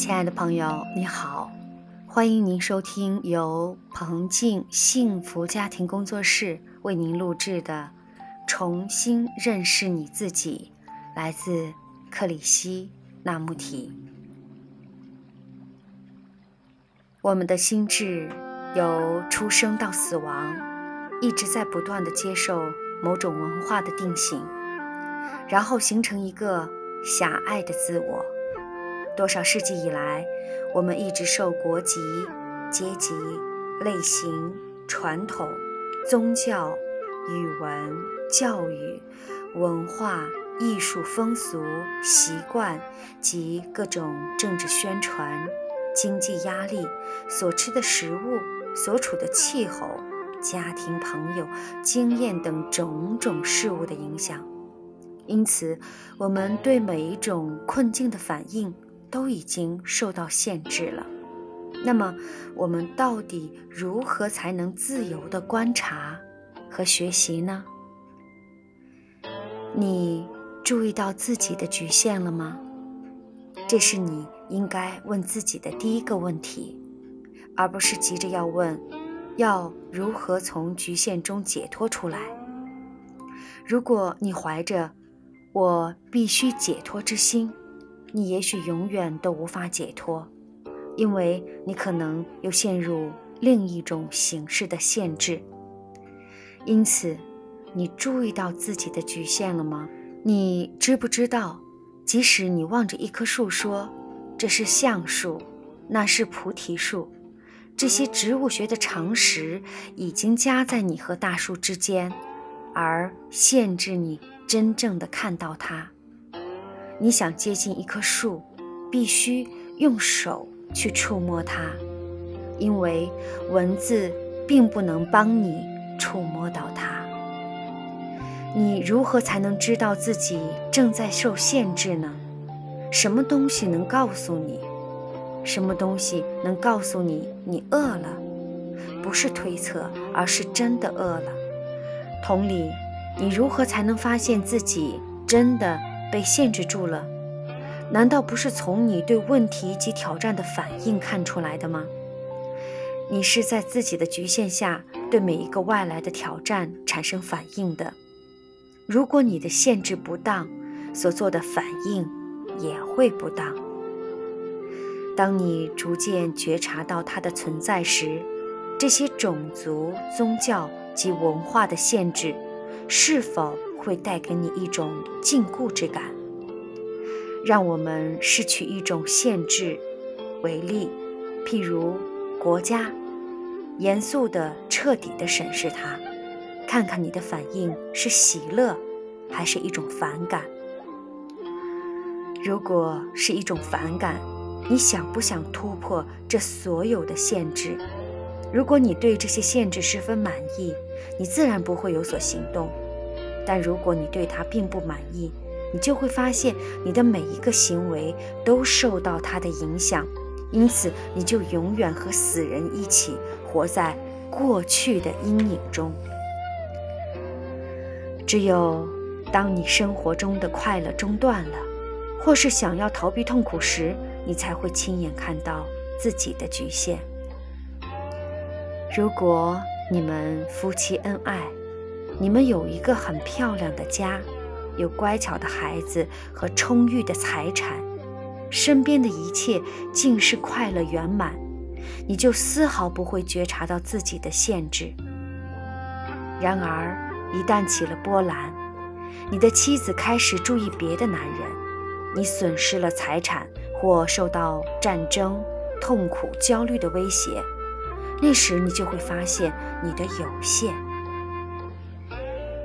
亲爱的朋友，你好，欢迎您收听由彭静幸福家庭工作室为您录制的《重新认识你自己》，来自克里希那穆提。我们的心智由出生到死亡，一直在不断的接受某种文化的定型，然后形成一个狭隘的自我。多少世纪以来，我们一直受国籍、阶级、类型、传统、宗教、语文、教育、文化、艺术、风俗、习惯及各种政治宣传、经济压力、所吃的食物、所处的气候、家庭、朋友、经验等种种事物的影响。因此，我们对每一种困境的反应。都已经受到限制了。那么，我们到底如何才能自由的观察和学习呢？你注意到自己的局限了吗？这是你应该问自己的第一个问题，而不是急着要问要如何从局限中解脱出来。如果你怀着我必须解脱之心，你也许永远都无法解脱，因为你可能又陷入另一种形式的限制。因此，你注意到自己的局限了吗？你知不知道，即使你望着一棵树说这是橡树，那是菩提树，这些植物学的常识已经夹在你和大树之间，而限制你真正的看到它。你想接近一棵树，必须用手去触摸它，因为文字并不能帮你触摸到它。你如何才能知道自己正在受限制呢？什么东西能告诉你？什么东西能告诉你你饿了？不是推测，而是真的饿了。同理，你如何才能发现自己真的？被限制住了，难道不是从你对问题及挑战的反应看出来的吗？你是在自己的局限下对每一个外来的挑战产生反应的。如果你的限制不当，所做的反应也会不当。当你逐渐觉察到它的存在时，这些种族、宗教及文化的限制是否？会带给你一种禁锢之感，让我们失去一种限制为例，譬如国家，严肃的、彻底的审视它，看看你的反应是喜乐，还是一种反感。如果是一种反感，你想不想突破这所有的限制？如果你对这些限制十分满意，你自然不会有所行动。但如果你对他并不满意，你就会发现你的每一个行为都受到他的影响，因此你就永远和死人一起活在过去的阴影中。只有当你生活中的快乐中断了，或是想要逃避痛苦时，你才会亲眼看到自己的局限。如果你们夫妻恩爱，你们有一个很漂亮的家，有乖巧的孩子和充裕的财产，身边的一切尽是快乐圆满，你就丝毫不会觉察到自己的限制。然而，一旦起了波澜，你的妻子开始注意别的男人，你损失了财产或受到战争、痛苦、焦虑的威胁，那时你就会发现你的有限。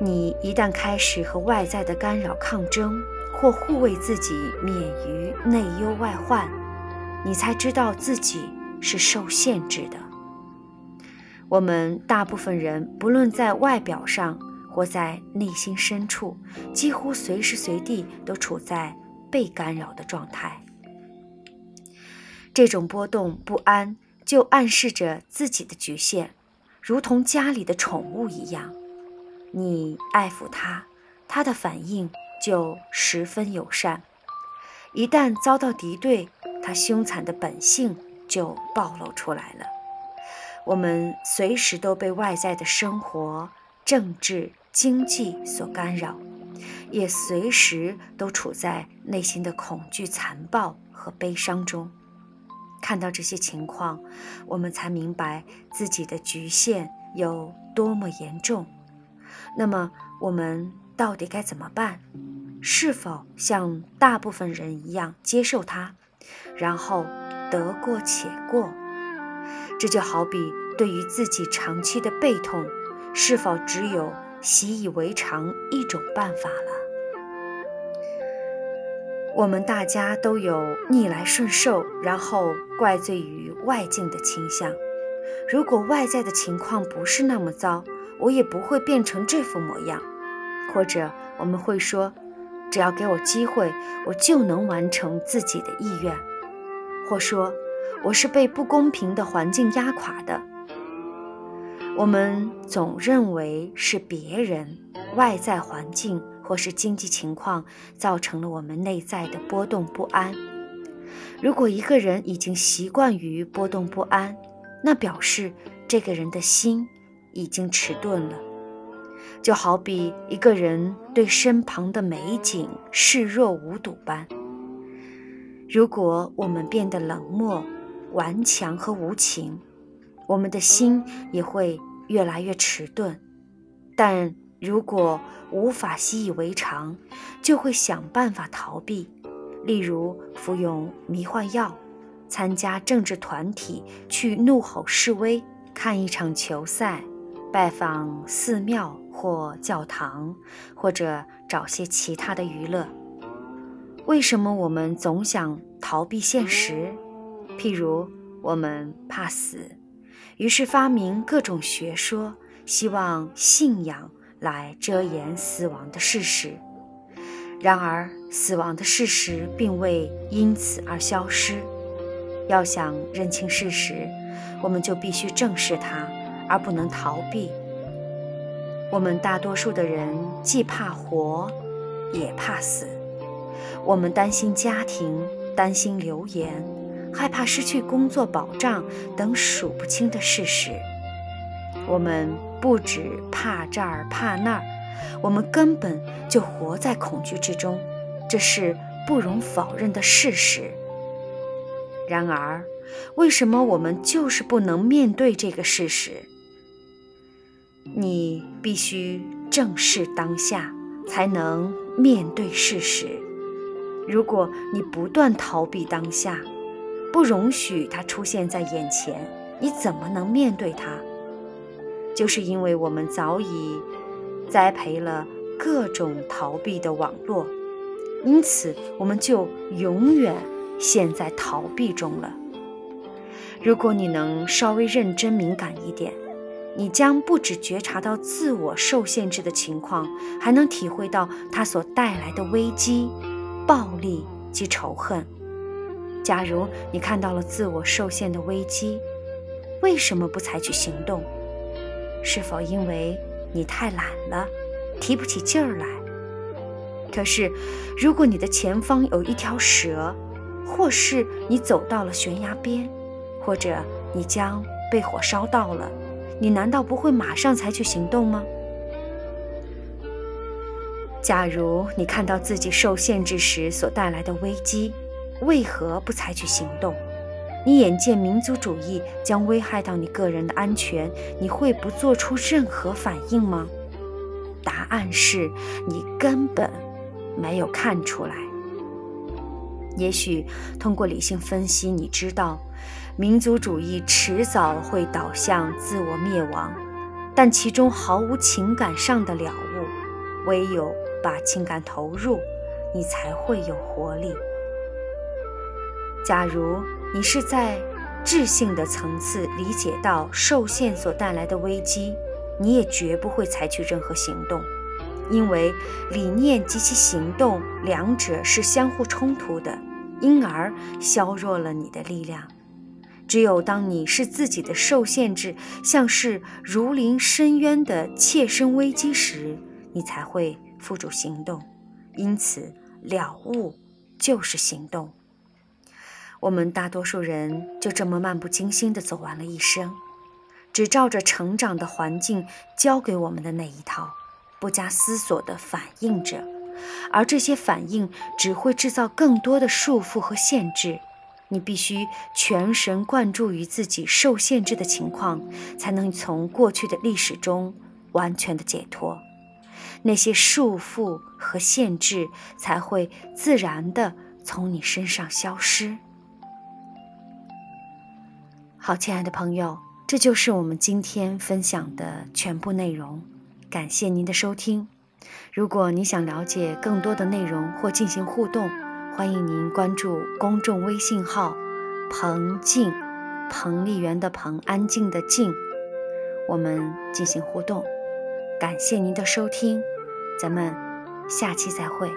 你一旦开始和外在的干扰抗争，或护卫自己免于内忧外患，你才知道自己是受限制的。我们大部分人，不论在外表上或在内心深处，几乎随时随地都处在被干扰的状态。这种波动不安，就暗示着自己的局限，如同家里的宠物一样。你爱抚他，他的反应就十分友善，一旦遭到敌对，他凶残的本性就暴露出来了。我们随时都被外在的生活、政治、经济所干扰，也随时都处在内心的恐惧、残暴和悲伤中。看到这些情况，我们才明白自己的局限有多么严重。那么，我们到底该怎么办？是否像大部分人一样接受它，然后得过且过？这就好比对于自己长期的背痛，是否只有习以为常一种办法了？我们大家都有逆来顺受，然后怪罪于外境的倾向。如果外在的情况不是那么糟，我也不会变成这副模样。或者我们会说，只要给我机会，我就能完成自己的意愿。或说。我是被不公平的环境压垮的。我们总认为是别人、外在环境或是经济情况造成了我们内在的波动不安。如果一个人已经习惯于波动不安，那表示这个人的心已经迟钝了。就好比一个人对身旁的美景视若无睹般。如果我们变得冷漠，顽强和无情，我们的心也会越来越迟钝。但如果无法习以为常，就会想办法逃避，例如服用迷幻药、参加政治团体、去怒吼示威、看一场球赛、拜访寺庙或教堂，或者找些其他的娱乐。为什么我们总想逃避现实？譬如，我们怕死，于是发明各种学说，希望信仰来遮掩死亡的事实。然而，死亡的事实并未因此而消失。要想认清事实，我们就必须正视它，而不能逃避。我们大多数的人既怕活，也怕死。我们担心家庭，担心流言。害怕失去工作保障等数不清的事实，我们不止怕这儿怕那儿，我们根本就活在恐惧之中，这是不容否认的事实。然而，为什么我们就是不能面对这个事实？你必须正视当下，才能面对事实。如果你不断逃避当下，不容许它出现在眼前，你怎么能面对它？就是因为我们早已栽培了各种逃避的网络，因此我们就永远陷在逃避中了。如果你能稍微认真敏感一点，你将不止觉察到自我受限制的情况，还能体会到它所带来的危机、暴力及仇恨。假如你看到了自我受限的危机，为什么不采取行动？是否因为你太懒了，提不起劲儿来？可是，如果你的前方有一条蛇，或是你走到了悬崖边，或者你将被火烧到了，你难道不会马上采取行动吗？假如你看到自己受限制时所带来的危机，为何不采取行动？你眼见民族主义将危害到你个人的安全，你会不做出任何反应吗？答案是你根本没有看出来。也许通过理性分析，你知道民族主义迟早会导向自我灭亡，但其中毫无情感上的了悟。唯有把情感投入，你才会有活力。假如你是在智性的层次理解到受限所带来的危机，你也绝不会采取任何行动，因为理念及其行动两者是相互冲突的，因而削弱了你的力量。只有当你是自己的受限制，像是如临深渊的切身危机时，你才会付诸行动。因此，了悟就是行动。我们大多数人就这么漫不经心地走完了一生，只照着成长的环境教给我们的那一套，不加思索地反应着，而这些反应只会制造更多的束缚和限制。你必须全神贯注于自己受限制的情况，才能从过去的历史中完全的解脱，那些束缚和限制才会自然的从你身上消失。好，亲爱的朋友，这就是我们今天分享的全部内容，感谢您的收听。如果你想了解更多的内容或进行互动，欢迎您关注公众微信号“彭静”，彭丽媛的彭，安静的静，我们进行互动。感谢您的收听，咱们下期再会。